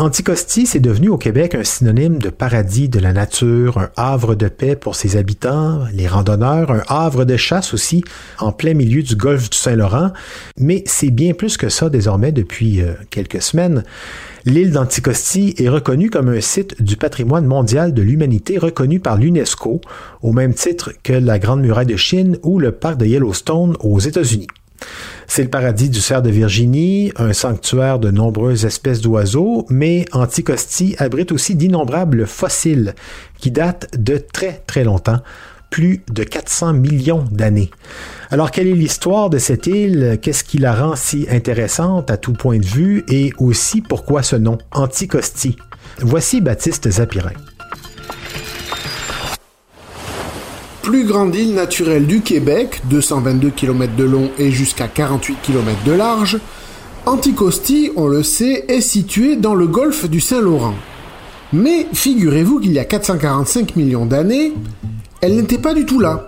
Anticosti, c'est devenu au Québec un synonyme de paradis de la nature, un havre de paix pour ses habitants, les randonneurs, un havre de chasse aussi, en plein milieu du golfe du Saint-Laurent. Mais c'est bien plus que ça désormais depuis euh, quelques semaines. L'île d'Anticosti est reconnue comme un site du patrimoine mondial de l'humanité reconnu par l'UNESCO, au même titre que la Grande Muraille de Chine ou le parc de Yellowstone aux États-Unis. C'est le paradis du cerf de Virginie, un sanctuaire de nombreuses espèces d'oiseaux, mais Anticosti abrite aussi d'innombrables fossiles qui datent de très très longtemps, plus de 400 millions d'années. Alors, quelle est l'histoire de cette île? Qu'est-ce qui la rend si intéressante à tout point de vue? Et aussi, pourquoi ce nom, Anticosti? Voici Baptiste Zapirin. Plus grande île naturelle du Québec, 222 km de long et jusqu'à 48 km de large, Anticosti, on le sait, est située dans le golfe du Saint-Laurent. Mais figurez-vous qu'il y a 445 millions d'années, elle n'était pas du tout là.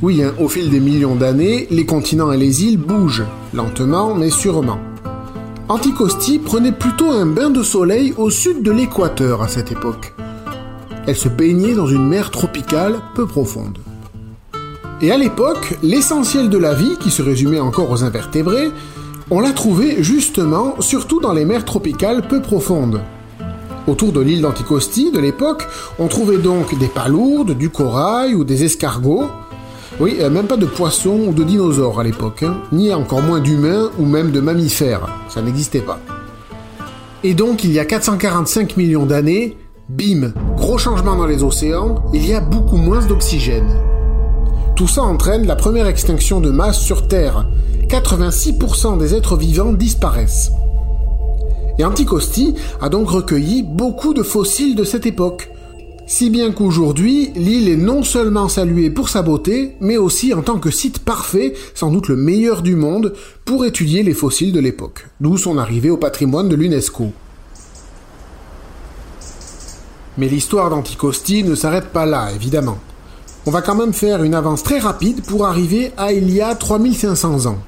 Oui, hein, au fil des millions d'années, les continents et les îles bougent, lentement mais sûrement. Anticosti prenait plutôt un bain de soleil au sud de l'équateur à cette époque. Elle se baignait dans une mer tropicale peu profonde. Et à l'époque, l'essentiel de la vie, qui se résumait encore aux invertébrés, on l'a trouvé justement surtout dans les mers tropicales peu profondes. Autour de l'île d'Anticosti de l'époque, on trouvait donc des palourdes, du corail ou des escargots. Oui, euh, même pas de poissons ou de dinosaures à l'époque, hein. ni encore moins d'humains ou même de mammifères. Ça n'existait pas. Et donc, il y a 445 millions d'années, bim, gros changement dans les océans, il y a beaucoup moins d'oxygène. Tout ça entraîne la première extinction de masse sur Terre. 86% des êtres vivants disparaissent. Et Anticosti a donc recueilli beaucoup de fossiles de cette époque. Si bien qu'aujourd'hui, l'île est non seulement saluée pour sa beauté, mais aussi en tant que site parfait, sans doute le meilleur du monde, pour étudier les fossiles de l'époque, d'où son arrivée au patrimoine de l'UNESCO. Mais l'histoire d'Anticosti ne s'arrête pas là, évidemment. On va quand même faire une avance très rapide pour arriver à il y a 3500 ans.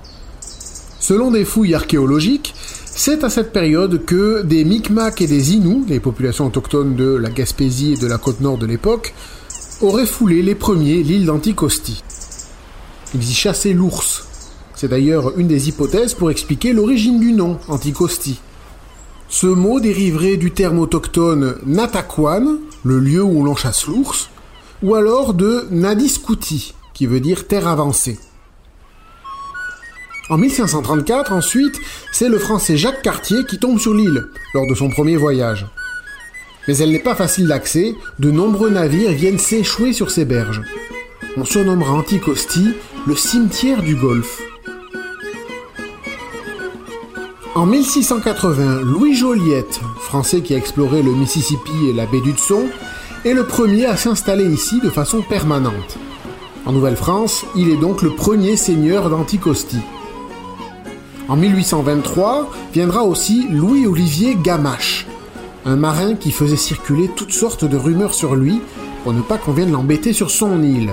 Selon des fouilles archéologiques, c'est à cette période que des Micmacs et des Inuits, les populations autochtones de la Gaspésie et de la côte nord de l'époque, auraient foulé les premiers l'île d'Anticosti. Ils y chassaient l'ours. C'est d'ailleurs une des hypothèses pour expliquer l'origine du nom, Anticosti. Ce mot dériverait du terme autochtone Natakwan, le lieu où l'on chasse l'ours, ou alors de Nadiskuti, qui veut dire terre avancée. En 1534, ensuite, c'est le français Jacques Cartier qui tombe sur l'île lors de son premier voyage. Mais elle n'est pas facile d'accès, de nombreux navires viennent s'échouer sur ces berges. On surnommera Anticosti le cimetière du Golfe. En 1680, Louis Joliette, français qui a exploré le Mississippi et la baie d'Hudson, est le premier à s'installer ici de façon permanente. En Nouvelle-France, il est donc le premier seigneur d'Anticosti. En 1823 viendra aussi Louis-Olivier Gamache, un marin qui faisait circuler toutes sortes de rumeurs sur lui pour ne pas qu'on vienne l'embêter sur son île.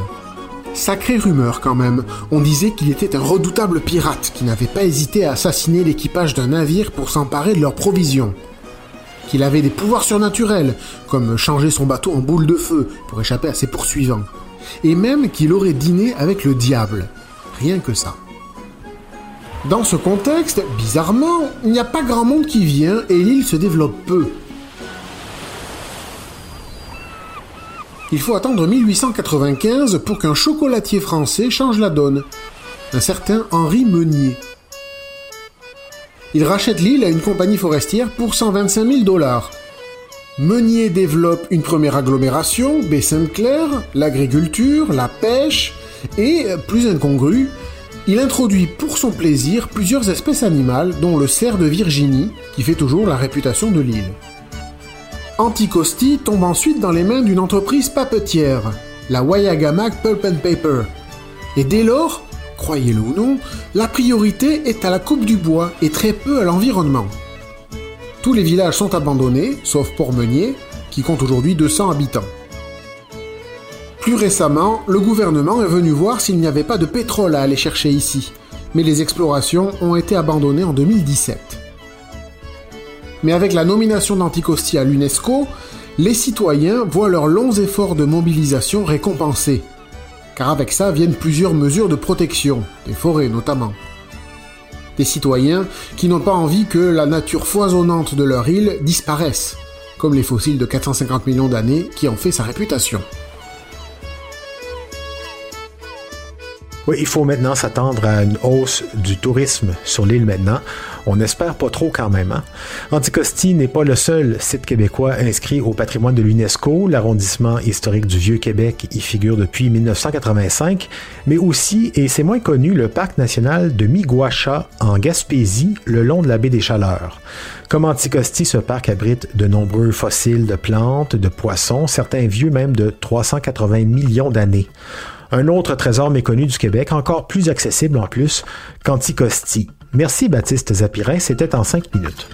Sacrée rumeur quand même, on disait qu'il était un redoutable pirate qui n'avait pas hésité à assassiner l'équipage d'un navire pour s'emparer de leurs provisions. Qu'il avait des pouvoirs surnaturels, comme changer son bateau en boule de feu pour échapper à ses poursuivants. Et même qu'il aurait dîné avec le diable. Rien que ça. Dans ce contexte, bizarrement, il n'y a pas grand monde qui vient et l'île se développe peu. Il faut attendre 1895 pour qu'un chocolatier français change la donne, un certain Henri Meunier. Il rachète l'île à une compagnie forestière pour 125 000 dollars. Meunier développe une première agglomération, baie Sainte-Claire, l'agriculture, la pêche et, plus incongru, il introduit pour son plaisir plusieurs espèces animales, dont le cerf de Virginie, qui fait toujours la réputation de l'île. Anticosti tombe ensuite dans les mains d'une entreprise papetière, la Wayagamack Pulp and Paper. Et dès lors, croyez-le ou non, la priorité est à la coupe du bois et très peu à l'environnement. Tous les villages sont abandonnés, sauf Port-Meunier, qui compte aujourd'hui 200 habitants. Plus récemment, le gouvernement est venu voir s'il n'y avait pas de pétrole à aller chercher ici, mais les explorations ont été abandonnées en 2017. Mais avec la nomination d'Anticosti à l'UNESCO, les citoyens voient leurs longs efforts de mobilisation récompensés. Car avec ça viennent plusieurs mesures de protection, des forêts notamment. Des citoyens qui n'ont pas envie que la nature foisonnante de leur île disparaisse, comme les fossiles de 450 millions d'années qui ont fait sa réputation. Oui, il faut maintenant s'attendre à une hausse du tourisme sur l'île maintenant. On espère pas trop quand même. Hein? Anticosti n'est pas le seul site québécois inscrit au patrimoine de l'UNESCO. L'arrondissement historique du Vieux-Québec y figure depuis 1985, mais aussi, et c'est moins connu, le parc national de Miguacha en Gaspésie, le long de la baie des Chaleurs. Comme Anticosti, ce parc abrite de nombreux fossiles de plantes, de poissons, certains vieux même de 380 millions d'années. Un autre trésor méconnu du Québec, encore plus accessible en plus qu'Anticosti. Merci Baptiste Zapirin, c'était en cinq minutes.